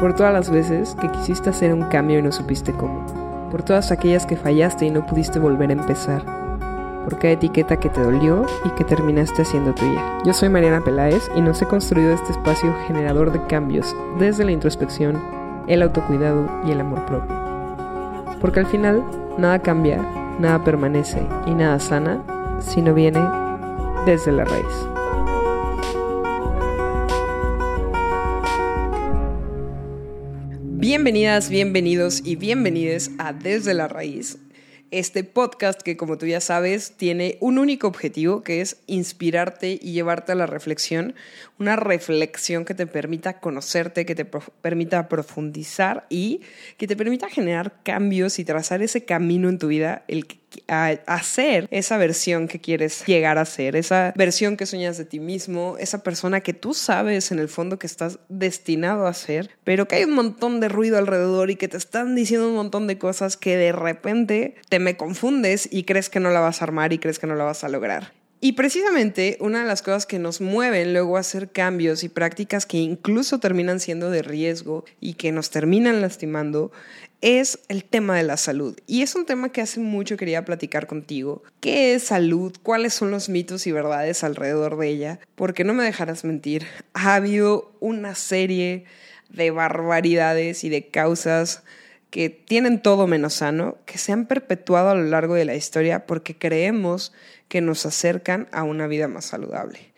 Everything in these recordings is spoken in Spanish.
por todas las veces que quisiste hacer un cambio y no supiste cómo, por todas aquellas que fallaste y no pudiste volver a empezar, por cada etiqueta que te dolió y que terminaste haciendo tuya. Yo soy Mariana Peláez y nos he construido este espacio generador de cambios desde la introspección, el autocuidado y el amor propio. Porque al final nada cambia, nada permanece y nada sana si no viene desde la raíz. Bienvenidas, bienvenidos y bienvenides a Desde la Raíz, este podcast que como tú ya sabes tiene un único objetivo que es inspirarte y llevarte a la reflexión, una reflexión que te permita conocerte, que te permita profundizar y que te permita generar cambios y trazar ese camino en tu vida, el que a hacer esa versión que quieres llegar a ser, esa versión que sueñas de ti mismo, esa persona que tú sabes en el fondo que estás destinado a ser, pero que hay un montón de ruido alrededor y que te están diciendo un montón de cosas que de repente te me confundes y crees que no la vas a armar y crees que no la vas a lograr. Y precisamente una de las cosas que nos mueven luego a hacer cambios y prácticas que incluso terminan siendo de riesgo y que nos terminan lastimando es el tema de la salud. Y es un tema que hace mucho quería platicar contigo. ¿Qué es salud? ¿Cuáles son los mitos y verdades alrededor de ella? Porque no me dejarás mentir, ha habido una serie de barbaridades y de causas que tienen todo menos sano, que se han perpetuado a lo largo de la historia porque creemos que nos acercan a una vida más saludable.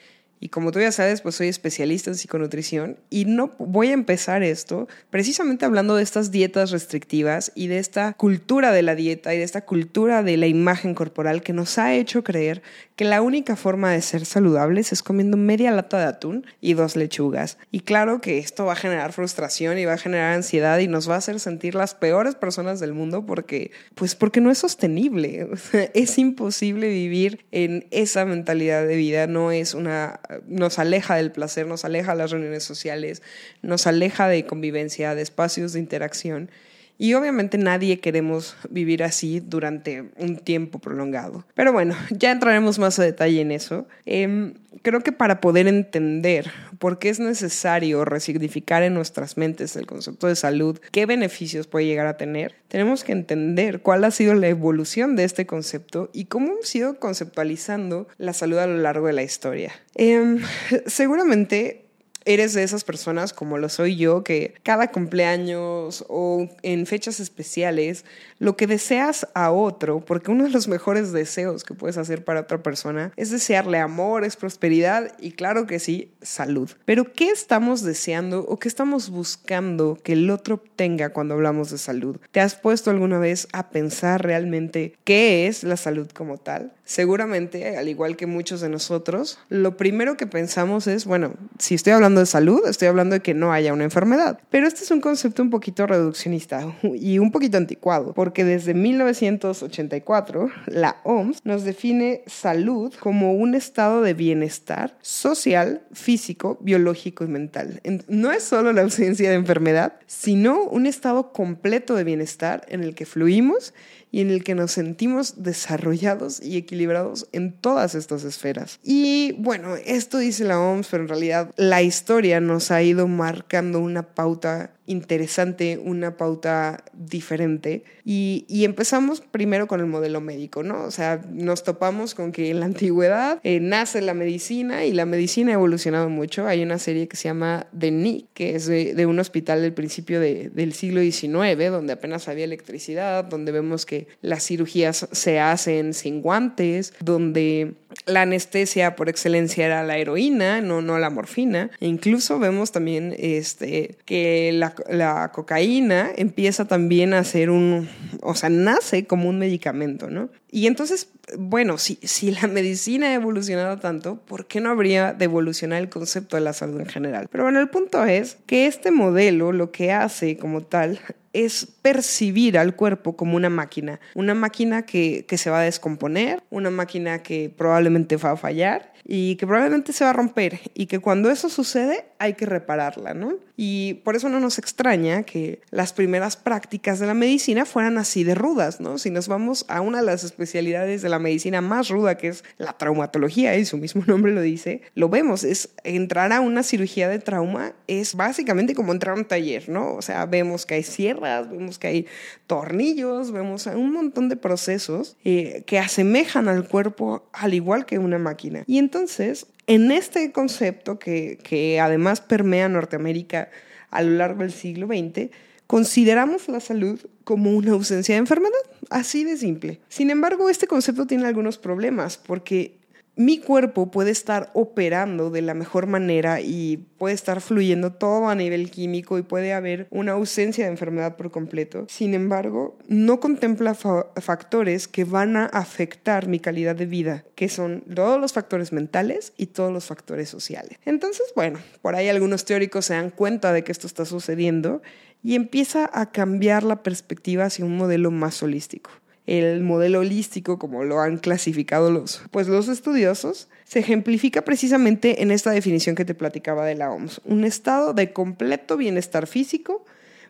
Y como tú ya sabes, pues soy especialista en psiconutrición y no voy a empezar esto precisamente hablando de estas dietas restrictivas y de esta cultura de la dieta y de esta cultura de la imagen corporal que nos ha hecho creer que la única forma de ser saludables es comiendo media lata de atún y dos lechugas. Y claro que esto va a generar frustración y va a generar ansiedad y nos va a hacer sentir las peores personas del mundo porque pues porque no es sostenible. es imposible vivir en esa mentalidad de vida, no es una nos aleja del placer, nos aleja de las reuniones sociales, nos aleja de convivencia, de espacios de interacción. Y obviamente nadie queremos vivir así durante un tiempo prolongado. Pero bueno, ya entraremos más a detalle en eso. Em, creo que para poder entender por qué es necesario resignificar en nuestras mentes el concepto de salud, qué beneficios puede llegar a tener, tenemos que entender cuál ha sido la evolución de este concepto y cómo hemos ido conceptualizando la salud a lo largo de la historia. Em, seguramente eres de esas personas como lo soy yo, que cada cumpleaños o en fechas especiales, lo que deseas a otro, porque uno de los mejores deseos que puedes hacer para otra persona es desearle amor, es prosperidad y claro que sí, salud. Pero ¿qué estamos deseando o qué estamos buscando que el otro obtenga cuando hablamos de salud? ¿Te has puesto alguna vez a pensar realmente qué es la salud como tal? Seguramente, al igual que muchos de nosotros, lo primero que pensamos es, bueno, si estoy hablando de salud, estoy hablando de que no haya una enfermedad. Pero este es un concepto un poquito reduccionista y un poquito anticuado, porque desde 1984 la OMS nos define salud como un estado de bienestar social, físico, biológico y mental. No es solo la ausencia de enfermedad, sino un estado completo de bienestar en el que fluimos y en el que nos sentimos desarrollados y equilibrados en todas estas esferas. Y bueno, esto dice la OMS, pero en realidad la historia nos ha ido marcando una pauta interesante, una pauta diferente. Y, empezamos primero con el modelo médico, ¿no? O sea, nos topamos con que en la antigüedad eh, nace la medicina y la medicina ha evolucionado mucho. Hay una serie que se llama The NIC, que es de, un hospital del principio del siglo XIX, donde apenas había electricidad, donde vemos que las cirugías se hacen sin guantes, donde la anestesia por excelencia era la heroína, no, no la morfina. E incluso vemos también este, que la la, cocaína empieza también a ser un, o sea, nace como un medicamento, ¿no? Y entonces, bueno, si, si la medicina ha evolucionado tanto, ¿por qué no habría de evolucionar el concepto de la salud en general? Pero bueno, el punto es que este modelo lo que hace como tal es percibir al cuerpo como una máquina, una máquina que, que se va a descomponer, una máquina que probablemente va a fallar y que probablemente se va a romper y que cuando eso sucede hay que repararla, ¿no? Y por eso no nos extraña que las primeras prácticas de la medicina fueran así de rudas, ¿no? Si nos vamos a una de las especialidades de la medicina más ruda, que es la traumatología, y su mismo nombre lo dice, lo vemos, es entrar a una cirugía de trauma es básicamente como entrar a un taller, ¿no? O sea, vemos que hay sierras, vemos que hay tornillos, vemos un montón de procesos eh, que asemejan al cuerpo al igual que una máquina. Y entonces, en este concepto que, que además permea Norteamérica a lo largo del siglo XX, consideramos la salud como una ausencia de enfermedad, así de simple. Sin embargo, este concepto tiene algunos problemas porque mi cuerpo puede estar operando de la mejor manera y puede estar fluyendo todo a nivel químico y puede haber una ausencia de enfermedad por completo. Sin embargo, no contempla factores que van a afectar mi calidad de vida, que son todos los factores mentales y todos los factores sociales. Entonces, bueno, por ahí algunos teóricos se dan cuenta de que esto está sucediendo y empieza a cambiar la perspectiva hacia un modelo más holístico el modelo holístico, como lo han clasificado los, pues los estudiosos, se ejemplifica precisamente en esta definición que te platicaba de la OMS, un estado de completo bienestar físico,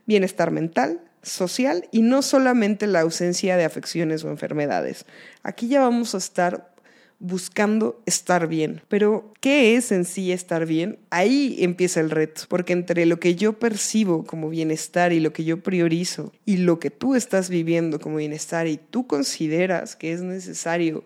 bienestar mental, social y no solamente la ausencia de afecciones o enfermedades. Aquí ya vamos a estar buscando estar bien. Pero, ¿qué es en sí estar bien? Ahí empieza el reto, porque entre lo que yo percibo como bienestar y lo que yo priorizo y lo que tú estás viviendo como bienestar y tú consideras que es necesario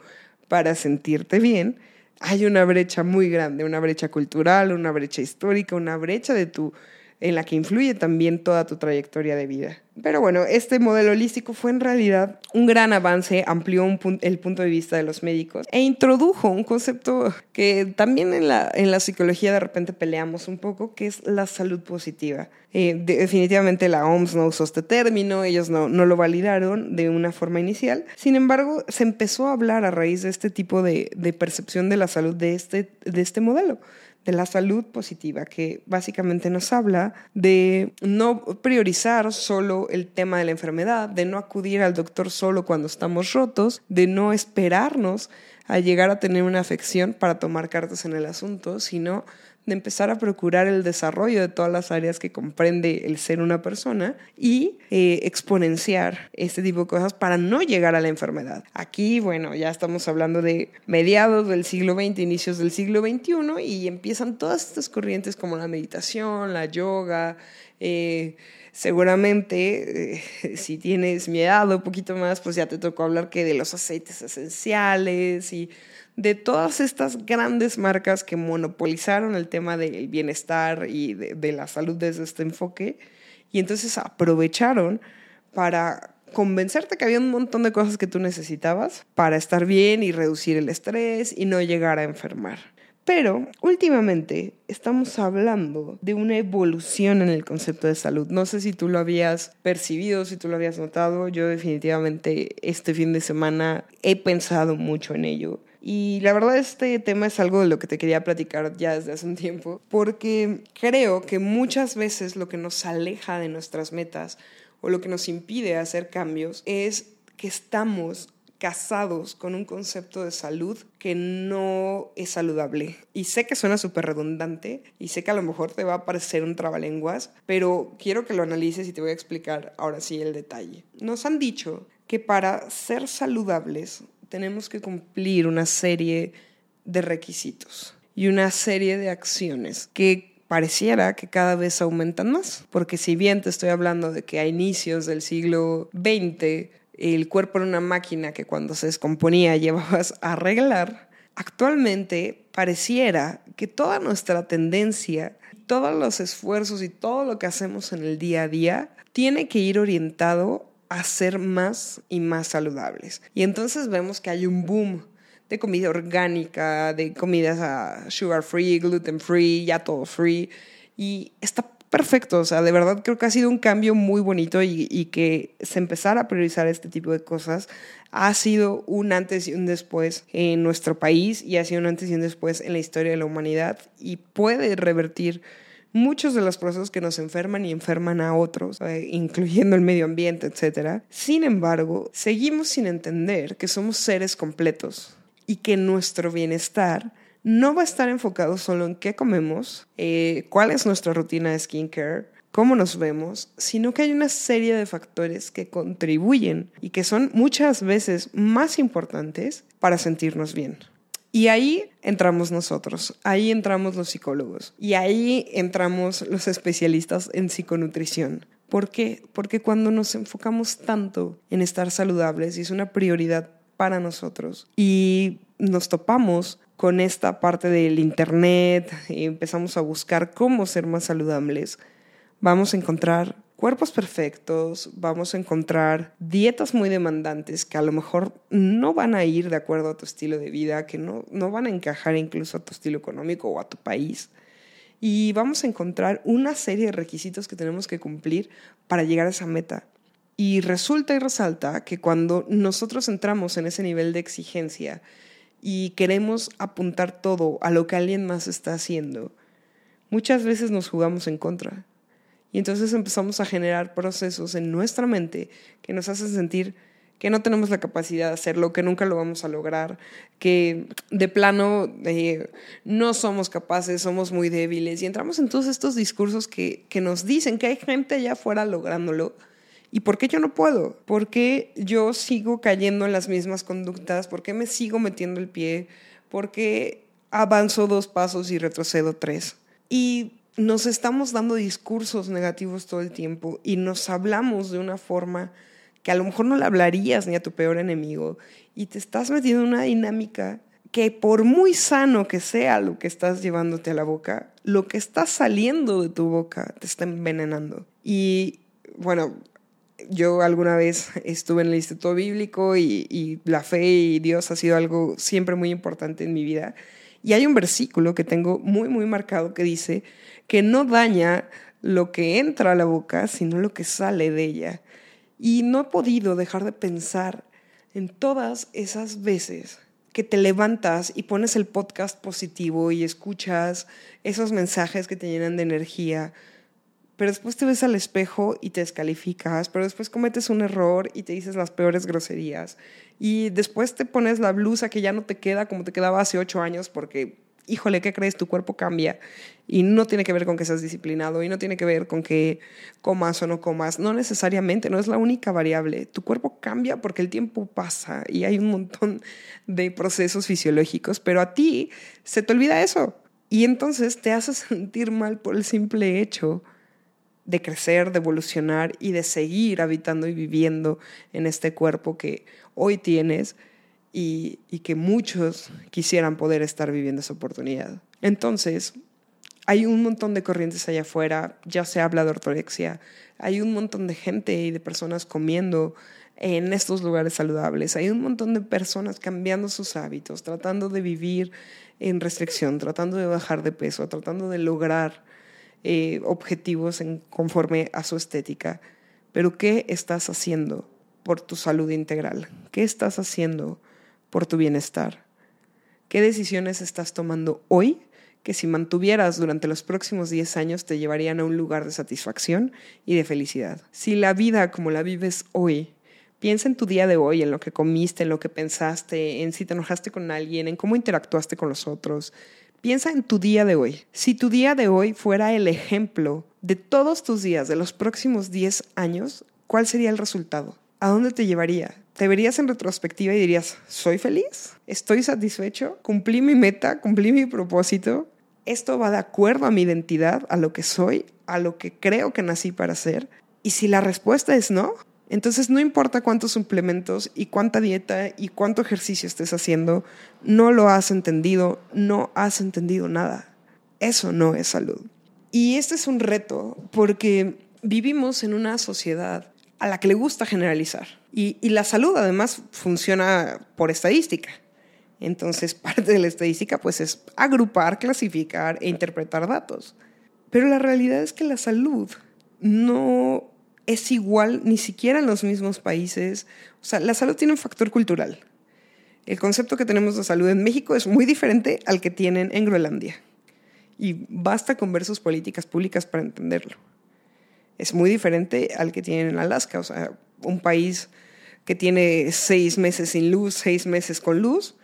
para sentirte bien, hay una brecha muy grande, una brecha cultural, una brecha histórica, una brecha de tu en la que influye también toda tu trayectoria de vida. Pero bueno, este modelo holístico fue en realidad un gran avance, amplió el punto de vista de los médicos e introdujo un concepto que también en la, en la psicología de repente peleamos un poco, que es la salud positiva. Eh, definitivamente la OMS no usó este término, ellos no, no, lo validaron de una forma inicial. Sin embargo, se empezó a hablar a raíz de este tipo de, de percepción de la salud de este, de este modelo de la salud positiva, que básicamente nos habla de no priorizar solo el tema de la enfermedad, de no acudir al doctor solo cuando estamos rotos, de no esperarnos a llegar a tener una afección para tomar cartas en el asunto, sino de empezar a procurar el desarrollo de todas las áreas que comprende el ser una persona y eh, exponenciar este tipo de cosas para no llegar a la enfermedad. Aquí, bueno, ya estamos hablando de mediados del siglo XX, inicios del siglo XXI y empiezan todas estas corrientes como la meditación, la yoga, eh, seguramente eh, si tienes miedo un poquito más, pues ya te tocó hablar que de los aceites esenciales y de todas estas grandes marcas que monopolizaron el tema del bienestar y de, la salud desde este enfoque, y entonces aprovecharon para convencerte que había un montón de cosas que tú necesitabas para estar bien y reducir el estrés y no llegar a enfermar. Pero últimamente estamos hablando de una evolución en el concepto de salud. No sé si tú lo habías percibido, si tú lo habías notado. Yo definitivamente este fin de semana he pensado mucho en ello. Y la verdad este tema es algo de lo que te quería platicar ya desde hace un tiempo, porque creo que muchas veces lo que nos aleja de nuestras metas o lo que nos impide hacer cambios es que estamos casados con un concepto de salud que no es saludable. Y sé que suena súper redundante y sé que a lo mejor te va a parecer un trabalenguas, pero quiero que lo analices y te voy a explicar ahora sí el detalle. Nos han dicho que para ser saludables tenemos que cumplir una serie de requisitos y una serie de acciones que pareciera que cada vez aumentan más, porque si bien te estoy hablando de que a inicios del siglo XX el cuerpo era una máquina que cuando se descomponía llevabas a arreglar, actualmente pareciera que toda nuestra tendencia, todos los esfuerzos y todo lo que hacemos en el día a día tiene que ir orientado a ser más y más saludables. Y entonces vemos que hay un boom de comida orgánica, de comidas a sugar free, gluten free, ya todo free. Y está perfecto, o sea, de verdad creo que ha sido un cambio muy bonito y, y, que se empezara a priorizar este tipo de cosas ha sido un antes y un después en nuestro país y ha sido un antes y un después en la historia de la humanidad y puede revertir muchos de los procesos que nos enferman y enferman a otros, eh, incluyendo el medio ambiente, etc. Sin embargo, seguimos sin entender que somos seres completos y que nuestro bienestar no va a estar enfocado solo en qué comemos, eh, cuál es nuestra rutina de skincare, cómo nos vemos, sino que hay una serie de factores que contribuyen y que son muchas veces más importantes para sentirnos bien. Y ahí entramos nosotros, ahí entramos los psicólogos y ahí entramos los especialistas en psiconutrición. ¿Por qué? Porque cuando nos enfocamos tanto en estar saludables y es una prioridad para nosotros y nos topamos con esta parte del internet y empezamos a buscar cómo ser más saludables, vamos a encontrar cuerpos perfectos, vamos a encontrar dietas muy demandantes que a lo mejor no van a ir de acuerdo a tu estilo de vida, que no, no van a encajar incluso a tu estilo económico o a tu país. Y vamos a encontrar una serie de requisitos que tenemos que cumplir para llegar a esa meta. Y resulta y resalta que cuando nosotros entramos en ese nivel de exigencia y queremos apuntar todo a lo que alguien más está haciendo, muchas veces nos jugamos en contra. Y entonces empezamos a generar procesos en nuestra mente que nos hacen sentir que no tenemos la capacidad de hacerlo, que nunca lo vamos a lograr, que de plano eh, no somos capaces, somos muy débiles. Y entramos en todos estos discursos que, que nos dicen que hay gente allá afuera lográndolo ¿Y por qué yo no puedo? ¿Por qué yo sigo cayendo en las mismas conductas? ¿Por qué me sigo metiendo el pie? ¿Por qué avanzo dos pasos y retrocedo tres? Y nos estamos dando discursos negativos todo el tiempo y nos hablamos de una forma que a lo mejor no le hablarías ni a tu peor enemigo y te estás metiendo en una dinámica que por muy sano que sea lo que estás llevándote a la boca, lo que está saliendo de tu boca te está envenenando. Y bueno, yo alguna vez estuve en el Instituto Bíblico y, la fe y Dios ha sido algo siempre muy importante en mi vida. Y hay un versículo que tengo muy, muy marcado que dice que no daña lo que entra a la boca, sino lo que sale de ella. Y no he podido dejar de pensar en todas esas veces que te levantas y pones el podcast positivo y escuchas esos mensajes que te llenan de energía, pero después te ves al espejo y te descalificas, pero después cometes un error y te dices las peores groserías, y después te pones la blusa que ya no te queda como te quedaba hace ocho años porque, híjole, ¿qué crees? Tu cuerpo cambia y no tiene que ver con que seas disciplinado y no tiene que ver con que comas o no comas, no necesariamente, no es la única variable. Tu cuerpo cambia porque el tiempo pasa y hay un montón de procesos fisiológicos, pero a ti se te olvida eso. Y entonces te hace sentir mal por el simple hecho de crecer, de evolucionar y de seguir habitando y viviendo en este cuerpo que hoy tienes y, que muchos quisieran poder estar viviendo esa oportunidad. Entonces, hay un montón de corrientes allá afuera, ya se habla de ortorexia, hay un montón de gente y de personas comiendo en estos lugares saludables, hay un montón de personas cambiando sus hábitos, tratando de vivir en restricción, tratando de bajar de peso, tratando de lograr eh, objetivos en, conforme a su estética. Pero ¿qué estás haciendo por tu salud integral? ¿Qué estás haciendo por tu bienestar? ¿Qué decisiones estás tomando hoy que si mantuvieras durante los próximos 10 años te llevarían a un lugar de satisfacción y de felicidad? Si la vida como la vives hoy Piensa en tu día de hoy, en lo que comiste, en lo que pensaste, en si te enojaste con alguien, en cómo interactuaste con los otros, Piensa en tu día de hoy. Si tu día de hoy fuera el ejemplo de todos tus días de los próximos 10 años, ¿cuál sería el resultado? ¿A dónde te llevaría? ¿Te verías en retrospectiva y dirías, ¿soy feliz? ¿Estoy satisfecho? ¿Cumplí mi meta? ¿Cumplí mi propósito? ¿Esto va de acuerdo a mi identidad, a lo que soy, a lo que creo que nací para ser? Y si la respuesta es no, entonces, no importa cuántos suplementos y cuánta dieta y cuánto ejercicio estés haciendo, no lo has entendido, no has entendido nada. Eso no es salud. Y este es un reto porque vivimos en una sociedad a la que le gusta generalizar. Y, la salud además funciona por estadística. Entonces, parte de la estadística pues es agrupar, clasificar e interpretar datos. Pero la realidad es que la salud no es igual ni siquiera en los mismos países. O sea, la salud tiene un factor cultural. El concepto que tenemos de salud en México es muy diferente al que tienen en Groenlandia. Y basta con ver sus políticas públicas para entenderlo. Es muy diferente al que tienen en Alaska. O sea, un país que tiene seis meses sin luz, seis meses con luz,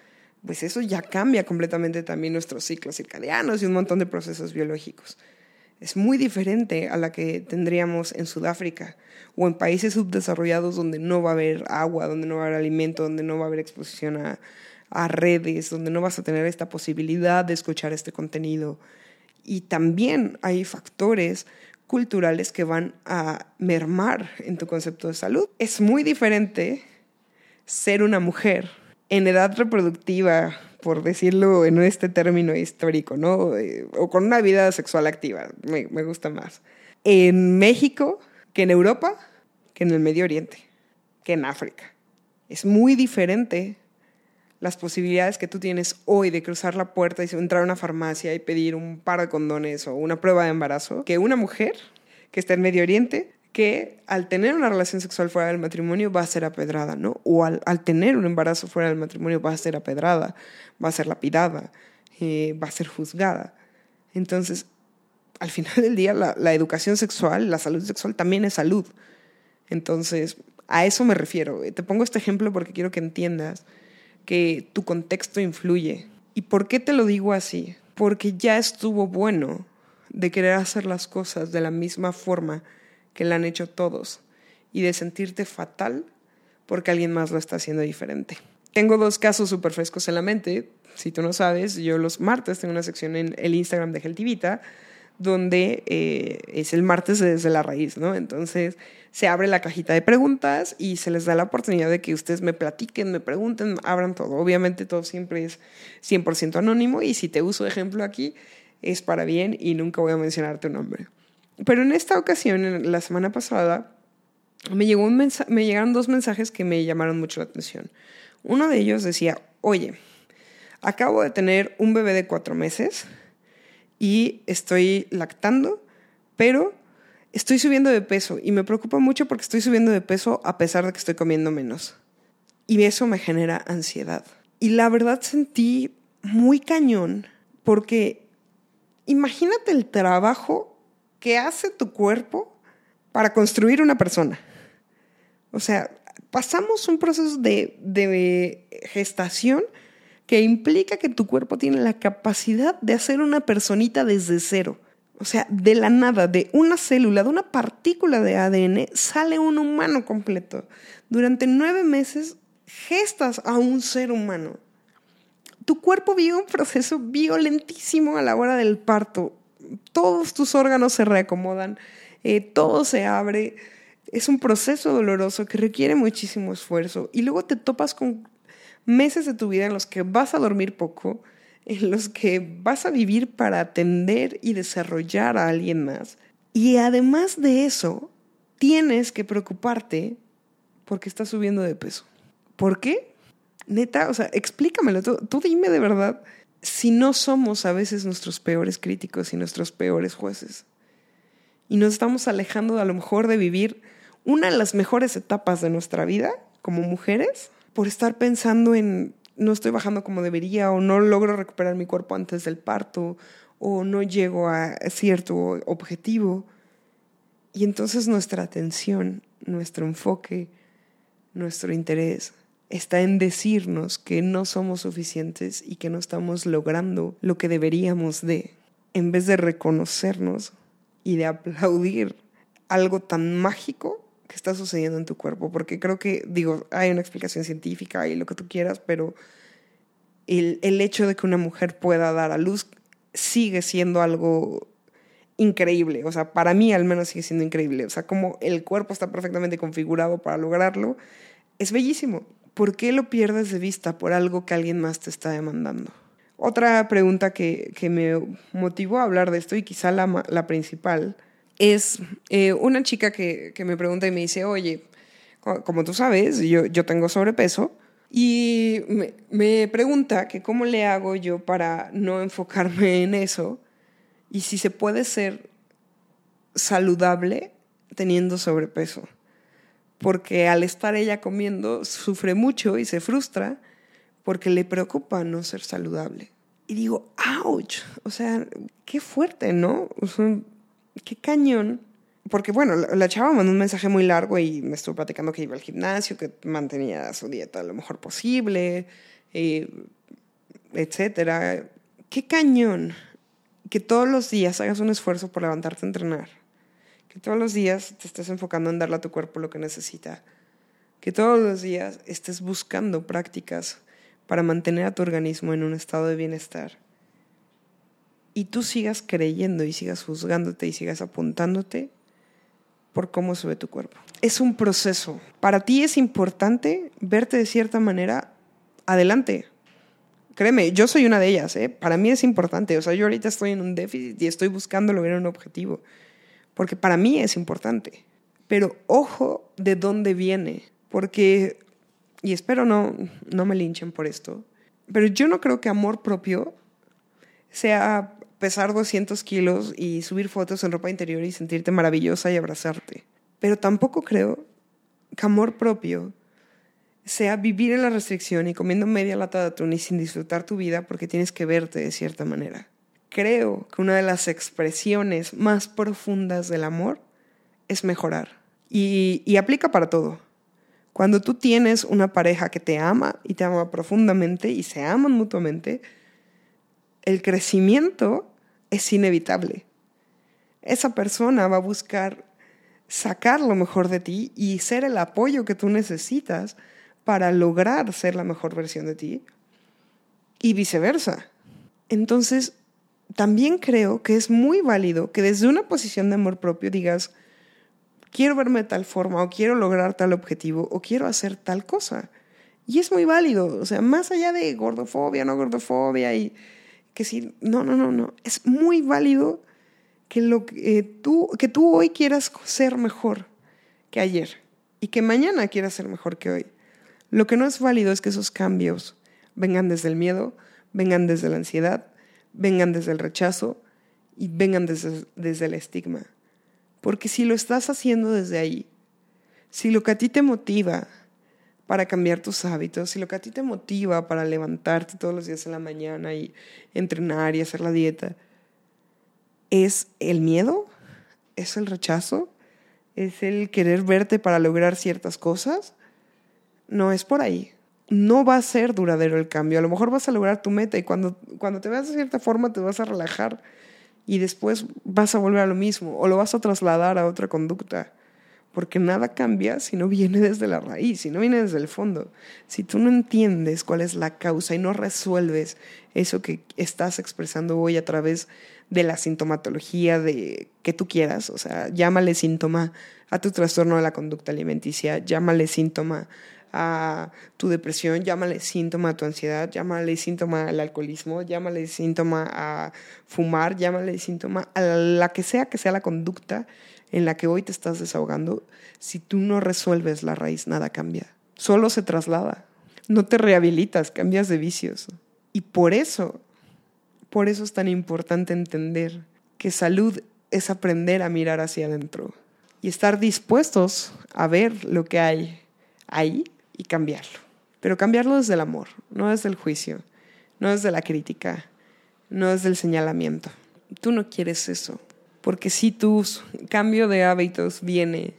pues eso ya cambia completamente también nuestros ciclos circadianos y un montón de procesos biológicos. es muy diferente a la que tendríamos en Sudáfrica o en países subdesarrollados donde no va a haber agua, donde no va a haber alimento, donde no va a haber exposición a, a redes, donde no vas a tener esta posibilidad de escuchar este contenido. Y también hay factores culturales que van a mermar en tu concepto de salud. Es muy diferente ser una mujer en edad reproductiva, por decirlo en este término histórico, ¿no? Eh, o con una vida sexual activa, me, me gusta más. En México, que en Europa, que en el Medio Oriente, que en África. Es muy diferente las posibilidades que tú tienes hoy de cruzar la puerta y entrar a una farmacia y pedir un par de condones o una prueba de embarazo que una mujer que está en Medio Oriente que al tener una relación sexual fuera del matrimonio va a ser apedrada, ¿no? O al, tener un embarazo fuera del matrimonio va a ser apedrada, va a ser lapidada, eh, va a ser juzgada. Entonces, al final del día, la, la educación sexual, la salud sexual también es salud. Entonces, a eso me refiero. Te pongo este ejemplo porque quiero que entiendas que tu contexto influye. ¿Y por qué te lo digo así? Porque ya estuvo bueno de querer hacer las cosas de la misma forma que la han hecho todos y de sentirte fatal porque alguien más lo está haciendo diferente. Tengo dos casos súper frescos en la mente. Si tú no sabes, yo los martes tengo una sección en el Instagram de Geltivita donde eh, es el martes desde la raíz, ¿no? Entonces se abre la cajita de preguntas y se les da la oportunidad de que ustedes me platiquen, me pregunten, abran todo. Obviamente todo siempre es 100% anónimo y si te uso ejemplo aquí es para bien y nunca voy a mencionar tu nombre. Pero en esta ocasión, la semana pasada, me, llegó un me llegaron dos mensajes que me llamaron mucho la atención. Uno de ellos decía, oye, acabo de tener un bebé de cuatro meses y estoy lactando, pero estoy subiendo de peso y me preocupa mucho porque estoy subiendo de peso a pesar de que estoy comiendo menos. Y eso me genera ansiedad. Y la verdad sentí muy cañón porque imagínate el trabajo que hace tu cuerpo para construir una persona. O sea, pasamos un proceso de, de gestación que implica que tu cuerpo tiene la capacidad de hacer una personita desde cero. O sea, de la nada, de una célula, de una partícula de ADN, sale un humano completo. Durante nueve meses gestas a un ser humano. Tu cuerpo vive un proceso violentísimo a la hora del parto. Todos tus órganos se reacomodan, eh, todo se abre. Es un proceso doloroso que requiere muchísimo esfuerzo. Y luego te topas con meses de tu vida en los que vas a dormir poco, en los que vas a vivir para atender y desarrollar a alguien más. Y además de eso, tienes que preocuparte porque estás subiendo de peso. ¿Por qué? Neta, o sea, explícamelo. Tú, tú dime de verdad si no somos a veces nuestros peores críticos y nuestros peores jueces. Y nos estamos alejando a lo mejor de vivir una de las mejores etapas de nuestra vida como mujeres por estar pensando en no estoy bajando como debería o no logro recuperar mi cuerpo antes del parto o no llego a cierto objetivo. Y entonces nuestra atención, nuestro enfoque, nuestro interés está en decirnos que no somos suficientes y que no estamos logrando lo que deberíamos de, en vez de reconocernos y de aplaudir algo tan mágico que está sucediendo en tu cuerpo, porque creo que, digo, hay una explicación científica y lo que tú quieras, pero el, el hecho de que una mujer pueda dar a luz sigue siendo algo increíble, o sea, para mí al menos sigue siendo increíble, o sea, como el cuerpo está perfectamente configurado para lograrlo, es bellísimo. ¿Por qué lo pierdes de vista por algo que alguien más te está demandando? Otra pregunta que, que me motivó a hablar de esto y quizá la, la principal es eh, una chica que, me pregunta y me dice, oye, como tú sabes, yo, yo tengo sobrepeso y me, me, pregunta que cómo le hago yo para no enfocarme en eso y si se puede ser saludable teniendo sobrepeso. Porque al estar ella comiendo sufre mucho y se frustra porque le preocupa no ser saludable. Y digo, ouch, o sea, qué fuerte, ¿no? Qué cañón. Porque bueno, la, chava mandó un mensaje muy largo y me estuvo platicando que iba al gimnasio, que mantenía su dieta lo mejor posible, eh, etcétera. Qué cañón que todos los días hagas un esfuerzo por levantarte a entrenar. Que todos los días te estés enfocando en darle a tu cuerpo lo que necesita. Que todos los días estés buscando prácticas para mantener a tu organismo en un estado de bienestar. Y tú sigas creyendo y sigas juzgándote y sigas apuntándote por cómo se ve tu cuerpo. Es un proceso. Para ti es importante verte de cierta manera adelante. Créeme, yo soy una de ellas, ¿eh? Para mí es importante. O sea, yo ahorita estoy en un déficit y estoy buscando lograr un objetivo. Porque para mí es importante. Pero ojo de dónde viene. Porque, y espero no, no me linchen por esto, pero yo no creo que amor propio sea pesar 200 kilos y subir fotos en ropa interior y sentirte maravillosa y abrazarte. Pero tampoco creo que amor propio sea vivir en la restricción y comiendo media lata de atún y sin disfrutar tu vida porque tienes que verte de cierta manera. Creo que una de las expresiones más profundas del amor es mejorar. Y, y aplica para todo. Cuando tú tienes una pareja que te ama y te ama profundamente y se aman mutuamente, el crecimiento es inevitable. Esa persona va a buscar sacar lo mejor de ti y ser el apoyo que tú necesitas para lograr ser la mejor versión de ti y viceversa. Entonces, también creo que es muy válido que desde una posición de amor propio digas, quiero verme de tal forma o quiero lograr tal objetivo o quiero hacer tal cosa. Y es muy válido, o sea, más allá de gordofobia, no gordofobia y que si, no, no, no, no, es muy válido que, lo, que, tú, que tú hoy quieras ser mejor que ayer y que mañana quieras ser mejor que hoy. Lo que no es válido es que esos cambios vengan desde el miedo, vengan desde la ansiedad, vengan desde el rechazo y vengan desde, desde el estigma. Porque si lo estás haciendo desde ahí, si lo que a ti te motiva para cambiar tus hábitos, si lo que a ti te motiva para levantarte todos los días en la mañana y entrenar y hacer la dieta, es el miedo, es el rechazo, es el querer verte para lograr ciertas cosas, no es por ahí. No va a ser duradero el cambio. A lo mejor vas a lograr tu meta y cuando, cuando te veas de cierta forma te vas a relajar y después vas a volver a lo mismo o lo vas a trasladar a otra conducta porque nada cambia si no viene desde la raíz, si no viene desde el fondo. Si tú no entiendes cuál es la causa y no resuelves eso que estás expresando hoy a través de la sintomatología de que tú quieras, o sea, llámale síntoma a tu trastorno de la conducta alimenticia, llámale síntoma a tu depresión, llámale síntoma a tu ansiedad, llámale síntoma al alcoholismo, llámale síntoma a fumar, llámale síntoma a la que sea que sea la conducta en la que hoy te estás desahogando, si tú no resuelves la raíz, nada cambia. Solo se traslada. No te rehabilitas, cambias de vicios. Y por eso, por eso es tan importante entender que salud es aprender a mirar hacia adentro y estar dispuestos a ver lo que hay ahí y cambiarlo. Pero cambiarlo desde el amor, no desde el juicio, no desde la crítica, no desde el señalamiento. Tú no quieres eso. Porque si tu cambio de hábitos viene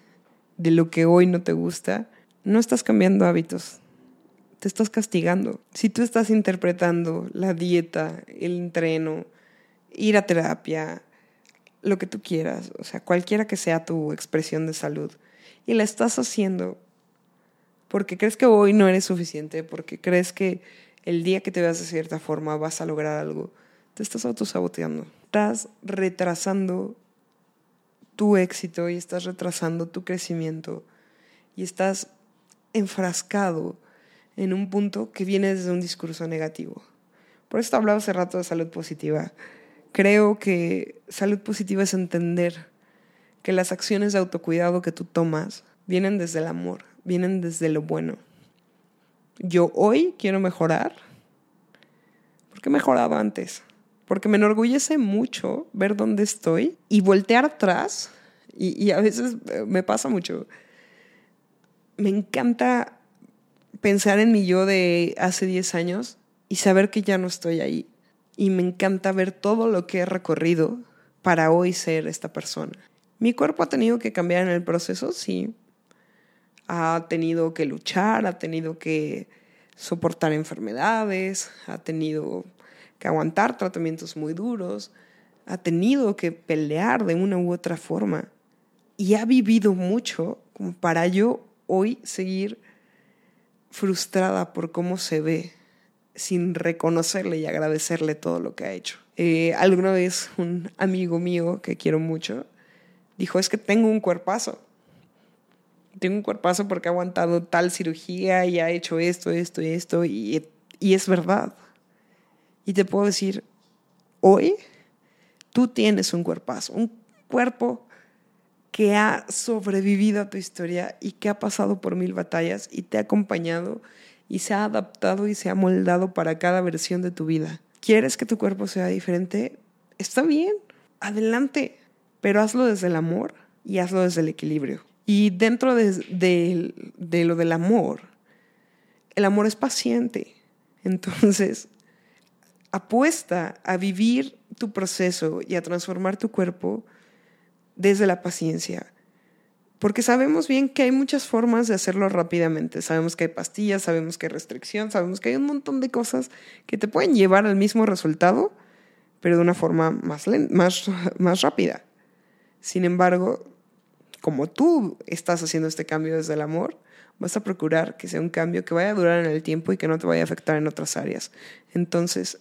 de lo que hoy no te gusta, no estás cambiando hábitos, te estás castigando. Si tú estás interpretando la dieta, el entreno, ir a terapia, lo que tú quieras, o sea, cualquiera que sea tu expresión de salud, y la estás haciendo porque crees que hoy no eres suficiente, porque crees que el día que te veas de cierta forma vas a lograr algo, te estás autosaboteando estás retrasando tu éxito y estás retrasando tu crecimiento y estás enfrascado en un punto que viene desde un discurso negativo. Por eso te hablaba hace rato de salud positiva. Creo que salud positiva es entender que las acciones de autocuidado que tú tomas vienen desde el amor, vienen desde lo bueno. Yo hoy quiero mejorar porque he mejorado antes porque me enorgullece mucho ver dónde estoy y voltear atrás, y, a veces eh, me pasa mucho. Me encanta pensar en mi yo de hace 10 años y saber que ya no estoy ahí. Y me encanta ver todo lo que he recorrido para hoy ser esta persona. Mi cuerpo ha tenido que cambiar en el proceso, sí. Ha tenido que luchar, ha tenido que soportar enfermedades, ha tenido que aguantar tratamientos muy duros, ha tenido que pelear de una u otra forma y ha vivido mucho para yo hoy seguir frustrada por cómo se ve sin reconocerle y agradecerle todo lo que ha hecho. Eh, alguna vez un amigo mío que quiero mucho dijo, es que tengo un cuerpazo. Tengo un cuerpazo porque ha aguantado tal cirugía y ha hecho esto, esto y esto, y es verdad. Y te puedo decir, hoy tú tienes un cuerpazo, un cuerpo que ha sobrevivido a tu historia y que ha pasado por mil batallas y te ha acompañado y se ha adaptado y se ha moldado para cada versión de tu vida. ¿Quieres que tu cuerpo sea diferente? Está bien, adelante, pero hazlo desde el amor y hazlo desde el equilibrio. Y dentro de, de lo del amor, el amor es paciente. Entonces, apuesta a vivir tu proceso y a transformar tu cuerpo desde la paciencia. Porque sabemos bien que hay muchas formas de hacerlo rápidamente. Sabemos que hay pastillas, sabemos que hay restricción, sabemos que hay un montón de cosas que te pueden llevar al mismo resultado, pero de una forma más, más, más rápida. Sin embargo, como tú estás haciendo este cambio desde el amor, vas a procurar que sea un cambio que vaya a durar en el tiempo y que no te vaya a afectar en otras áreas. Entonces,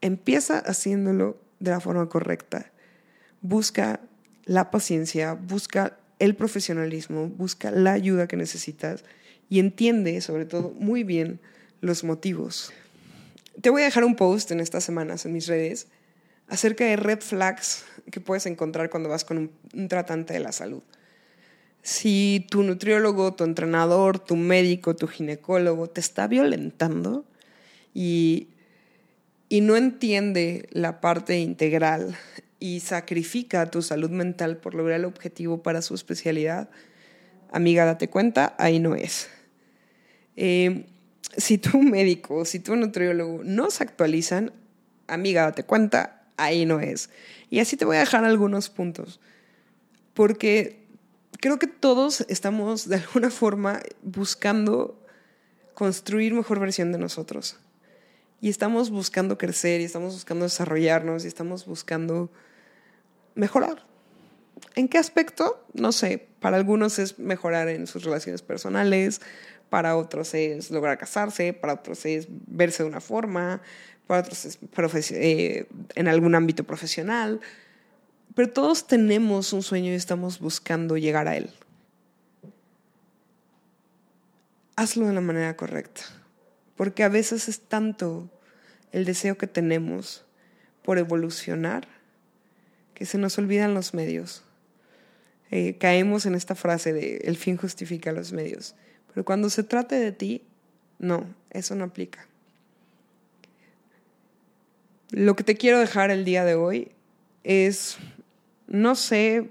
empieza haciéndolo de la forma correcta. Busca la paciencia, busca el profesionalismo, busca la ayuda que necesitas y entiende sobre todo muy bien los motivos. Te voy a dejar un post en estas semanas en mis redes acerca de red flags que puedes encontrar cuando vas con un, tratante de la salud. Si tu nutriólogo, tu entrenador, tu médico, tu ginecólogo te está violentando y, y no entiende la parte integral y sacrifica tu salud mental por lograr el objetivo para su especialidad, amiga, date cuenta, ahí no es. Eh, si tu médico, si tu nutriólogo no se actualizan, amiga, date cuenta, ahí no es. Y así te voy a dejar algunos puntos, porque creo que todos estamos de alguna forma buscando construir mejor versión de nosotros. Y estamos buscando crecer, y estamos buscando desarrollarnos, y estamos buscando mejorar. ¿En qué aspecto? No sé, para algunos es mejorar en sus relaciones personales, para otros es lograr casarse, para otros es verse de una forma, para otros es eh, en algún ámbito profesional, pero todos tenemos un sueño y estamos buscando llegar a él. Hazlo de la manera correcta, porque a veces es tanto el deseo que tenemos por evolucionar que se nos olvidan los medios. Eh, caemos en esta frase de el fin justifica los medios. Pero cuando se trate de ti, no, eso no aplica. Lo que te quiero dejar el día de hoy es, no sé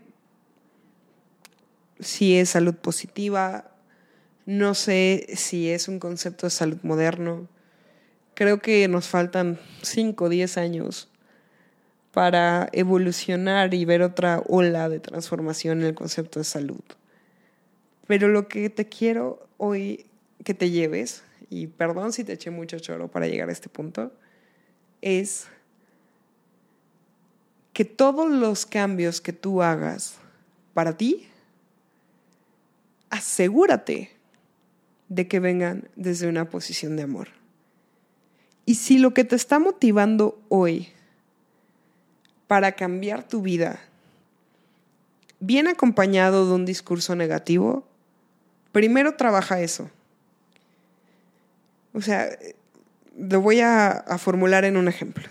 si es salud positiva, no sé si es un concepto de salud moderno. Creo que nos faltan 5 o 10 años para evolucionar y ver otra ola de transformación en el concepto de salud. Pero lo que te quiero hoy que te lleves, y perdón si te eché mucho choro para llegar a este punto, es que todos los cambios que tú hagas para ti, asegúrate de que vengan desde una posición de amor. Y si lo que te está motivando hoy para cambiar tu vida, bien acompañado de un discurso negativo, primero trabaja eso. O sea, lo voy a, formular en un ejemplo.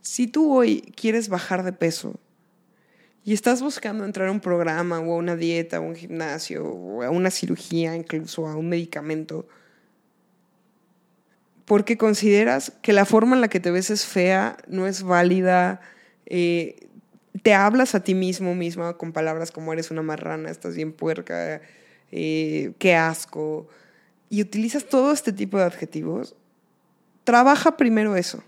Si tú hoy quieres bajar de peso y estás buscando entrar a un programa o a una dieta o a un gimnasio o a una cirugía, incluso a un medicamento, porque consideras que la forma en la que te ves es fea, no es válida, eh, te hablas a ti mismo misma con palabras como eres una marrana, estás bien puerca, eh, qué asco, y utilizas todo este tipo de adjetivos, trabaja primero eso.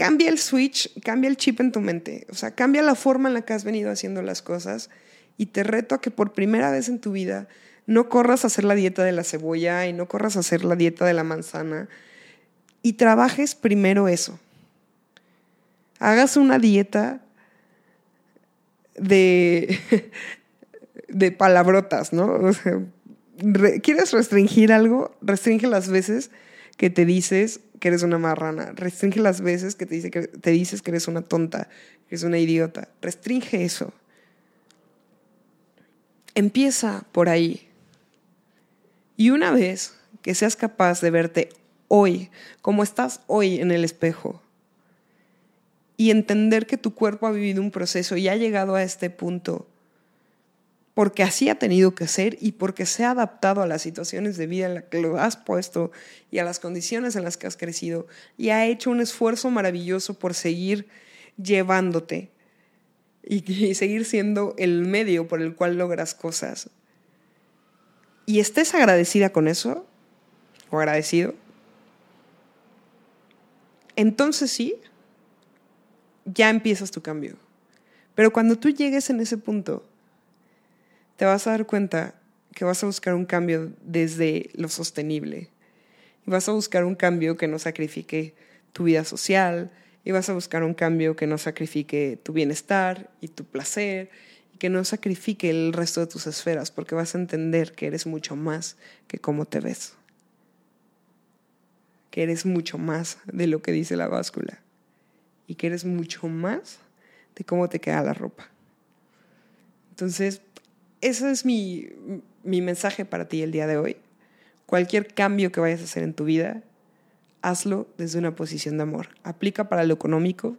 Cambia el switch, cambia el chip en tu mente, o sea, cambia la forma en la que has venido haciendo las cosas y te reto a que por primera vez en tu vida no corras a hacer la dieta de la cebolla y no corras a hacer la dieta de la manzana y trabajes primero eso hagas una dieta de, de palabrotas, ¿no? O sea, ¿Quieres restringir algo? Restringe las veces que te dices que eres una marrana. Restringe las veces que te, dice que te dices que eres una tonta, que eres una idiota. Restringe eso. Empieza por ahí. Y una vez que seas capaz de verte hoy, como estás hoy en el espejo, y entender que tu cuerpo ha vivido un proceso y ha llegado a este punto porque así ha tenido que ser y porque se ha adaptado a las situaciones de vida en las que lo has puesto y a las condiciones en las que has crecido y ha hecho un esfuerzo maravilloso por seguir llevándote y, seguir siendo el medio por el cual logras cosas. Y estés agradecida con eso, o agradecido, entonces sí, ya empiezas tu cambio. Pero cuando tú llegues en ese punto, te vas a dar cuenta que vas a buscar un cambio desde lo sostenible. Y vas a buscar un cambio que no sacrifique tu vida social, y vas a buscar un cambio que no sacrifique tu bienestar y tu placer, y que no sacrifique el resto de tus esferas, porque vas a entender que eres mucho más que cómo te ves. Que eres mucho más de lo que dice la báscula. Y que eres mucho más de cómo te queda la ropa. Entonces, ese es mi, mensaje para ti el día de hoy. Cualquier cambio que vayas a hacer en tu vida, hazlo desde una posición de amor. Aplica para lo económico.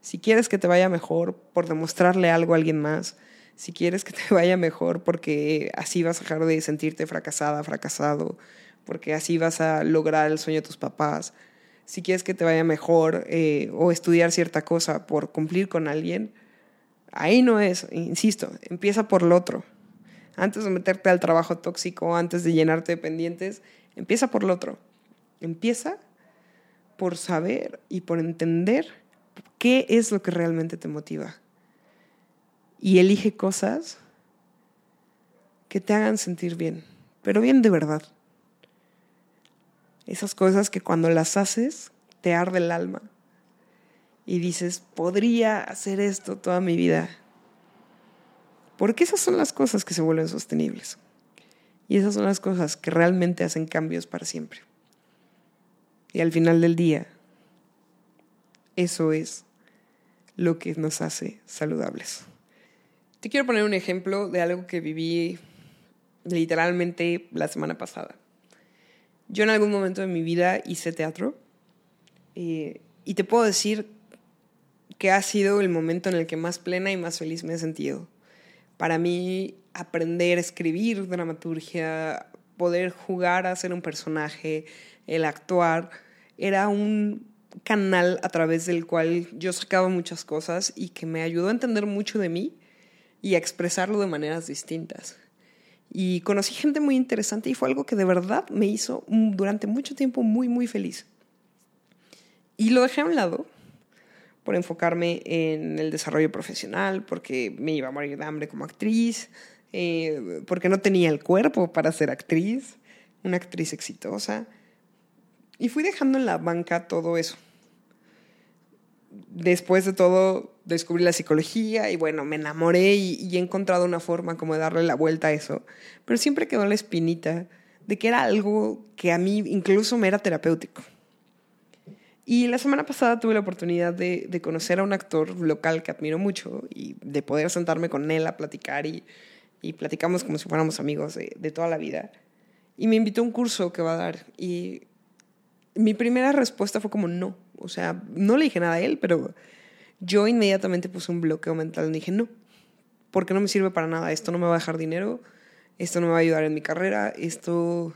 Si quieres que te vaya mejor por demostrarle algo a alguien más, si quieres que te vaya mejor porque así vas a dejar de sentirte fracasada, fracasado, porque así vas a lograr el sueño de tus papás, si quieres que te vaya mejor eh, o estudiar cierta cosa por cumplir con alguien, ahí no es, insisto, empieza por lo otro antes de meterte al trabajo tóxico, antes de llenarte de pendientes, empieza por lo otro. Empieza por saber y por entender qué es lo que realmente te motiva. Y elige cosas que te hagan sentir bien, pero bien de verdad. Esas cosas que cuando las haces te arde el alma y dices, podría hacer esto toda mi vida porque esas son las cosas que se vuelven sostenibles. Y esas son las cosas que realmente hacen cambios para siempre. Y al final del día, eso es lo que nos hace saludables. Te quiero poner un ejemplo de algo que viví literalmente la semana pasada. Yo en algún momento de mi vida hice teatro eh, y te puedo decir que ha sido el momento en el que más plena y más feliz me he sentido para mí aprender a escribir dramaturgia, poder jugar a ser un personaje, el actuar, era un canal a través del cual yo sacaba muchas cosas y que me ayudó a entender mucho de mí y a expresarlo de maneras distintas. Y conocí gente muy interesante y fue algo que de verdad me hizo durante mucho tiempo muy, muy feliz. Y lo dejé a un lado por enfocarme en el desarrollo profesional, porque me iba a morir de hambre como actriz, eh, porque no tenía el cuerpo para ser actriz, una actriz exitosa. Y fui dejando en la banca todo eso. Después de todo, descubrí la psicología y bueno, me enamoré y, y he encontrado una forma como de darle la vuelta a eso. Pero siempre quedó la espinita de que era algo que a mí incluso me era terapéutico. Y la semana pasada tuve la oportunidad de, de, conocer a un actor local que admiro mucho y de poder sentarme con él a platicar y, y platicamos como si fuéramos amigos de, de, toda la vida. Y me invitó a un curso que va a dar y mi primera respuesta fue como no. O sea, no le dije nada a él, pero yo inmediatamente puse un bloqueo mental y dije no, porque no me sirve para nada. Esto no me va a dejar dinero, esto no me va a ayudar en mi carrera, esto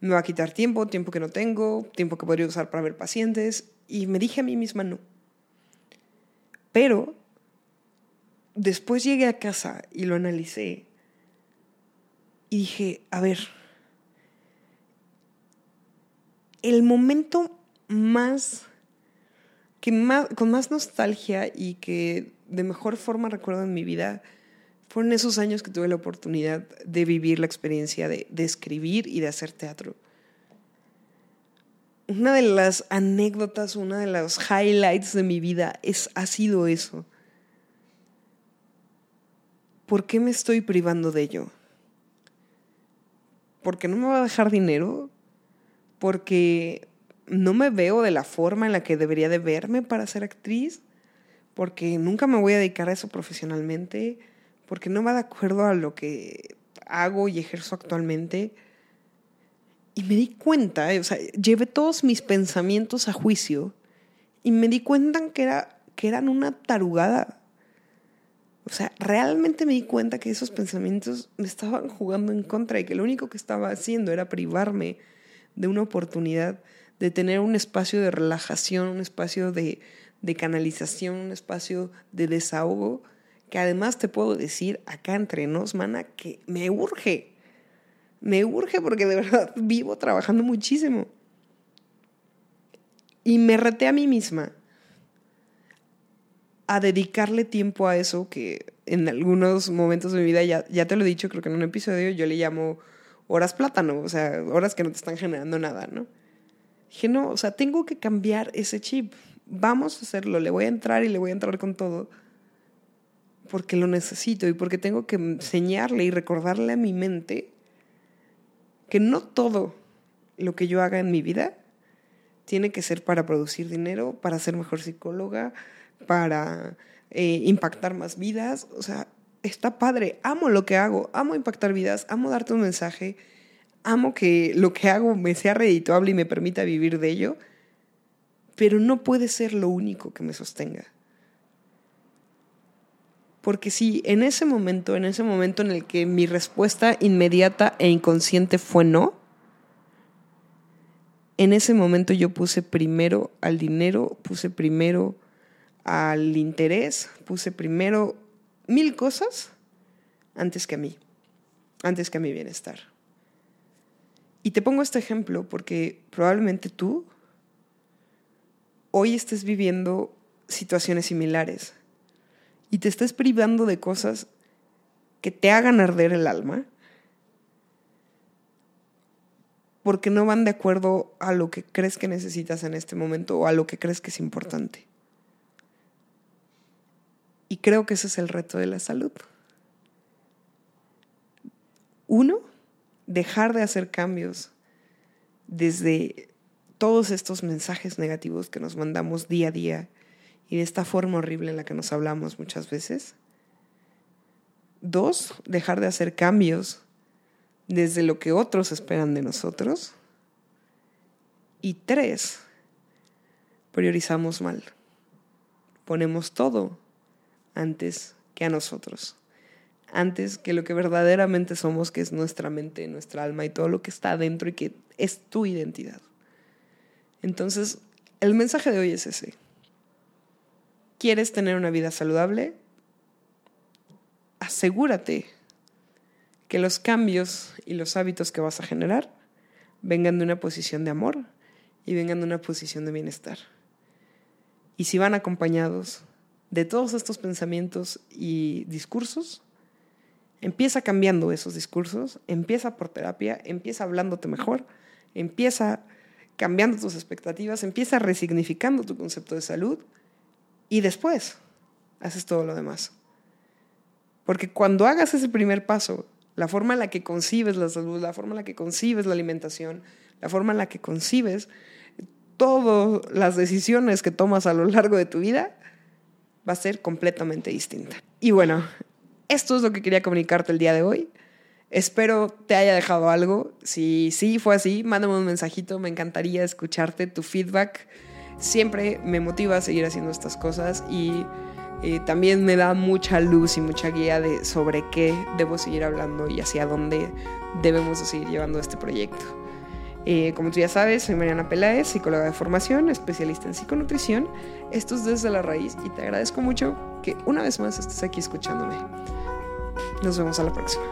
me va a quitar tiempo, tiempo que no tengo, tiempo que podría usar para ver pacientes. Y me dije a mí misma no. Pero después llegué a casa y lo analicé y dije, a ver, el momento más, que más, con más nostalgia y que de mejor forma recuerdo en mi vida fueron esos años que tuve la oportunidad de vivir la experiencia de, escribir y de hacer teatro. una de las anécdotas, una de los highlights de mi vida es, ha sido eso. ¿Por qué me estoy privando de ello? ¿Porque no me va a dejar dinero? ¿Porque no me veo de la forma en la que debería de verme para ser actriz? ¿Porque nunca me voy a dedicar a eso profesionalmente? ¿Porque no va de acuerdo a lo que hago y ejerzo actualmente? Y me di cuenta, o sea, llevé todos mis pensamientos a juicio y me di cuenta que, era, que eran una tarugada. O sea, realmente me di cuenta que esos pensamientos me estaban jugando en contra y que lo único que estaba haciendo era privarme de una oportunidad de tener un espacio de relajación, un espacio de, de canalización, un espacio de desahogo, que además te puedo decir acá entre nos, mana, que me urge me urge porque de verdad vivo trabajando muchísimo. Y me reté a mí misma a dedicarle tiempo a eso que en algunos momentos de mi vida, ya, ya te lo he dicho, creo que en un episodio yo le llamo horas plátano, o sea, horas que no te están generando nada, ¿no? Dije, no, o sea, tengo que cambiar ese chip. Vamos a hacerlo, le voy a entrar y le voy a entrar con todo porque lo necesito y porque tengo que enseñarle y recordarle a mi mente que no todo lo que yo haga en mi vida tiene que ser para producir dinero, para ser mejor psicóloga, para eh, impactar más vidas. O sea, está padre, amo lo que hago, amo impactar vidas, amo darte un mensaje, amo que lo que hago me sea redituable y me permita vivir de ello, pero no puede ser lo único que me sostenga. Porque si en ese momento, en ese momento en el que mi respuesta inmediata e inconsciente fue no, en ese momento yo puse primero al dinero, puse primero al interés, puse primero mil cosas antes que a mí, antes que a mi bienestar. Y te pongo este ejemplo porque probablemente tú hoy estés viviendo situaciones similares y te estés privando de cosas que te hagan arder el alma porque no van de acuerdo a lo que crees que necesitas en este momento o a lo que crees que es importante. Y creo que ese es el reto de la salud. Uno, dejar de hacer cambios desde todos estos mensajes negativos que nos mandamos día a día y de esta forma horrible en la que nos hablamos muchas veces. Dos, dejar de hacer cambios desde lo que otros esperan de nosotros. Y tres, priorizamos mal. Ponemos todo antes que a nosotros. Antes que lo que verdaderamente somos, que es nuestra mente, nuestra alma y todo lo que está adentro y que es tu identidad. Entonces, el mensaje de hoy es ese quieres tener una vida saludable, asegúrate que los cambios y los hábitos que vas a generar vengan de una posición de amor y vengan de una posición de bienestar. Y si van acompañados de todos estos pensamientos y discursos, empieza cambiando esos discursos, empieza por terapia, empieza hablándote mejor, empieza cambiando tus expectativas, empieza resignificando tu concepto de salud y después haces todo lo demás. Porque cuando hagas ese primer paso, la forma en la que concibes la salud, la forma en la que concibes la alimentación, la forma en la que concibes todas las decisiones que tomas a lo largo de tu vida, va a ser completamente distinta. Y bueno, esto es lo que quería comunicarte el día de hoy. Espero te haya dejado algo. Si sí fue así, mándame un mensajito. Me encantaría escucharte tu feedback siempre me motiva a seguir haciendo estas cosas y eh, también me da mucha luz y mucha guía de sobre qué debo seguir hablando y hacia dónde debemos seguir llevando este proyecto. Eh, como tú ya sabes, soy Mariana Peláez, psicóloga de formación, especialista en psiconutrición. Esto es Desde la Raíz y te agradezco mucho que una vez más estés aquí escuchándome. Nos vemos a la próxima.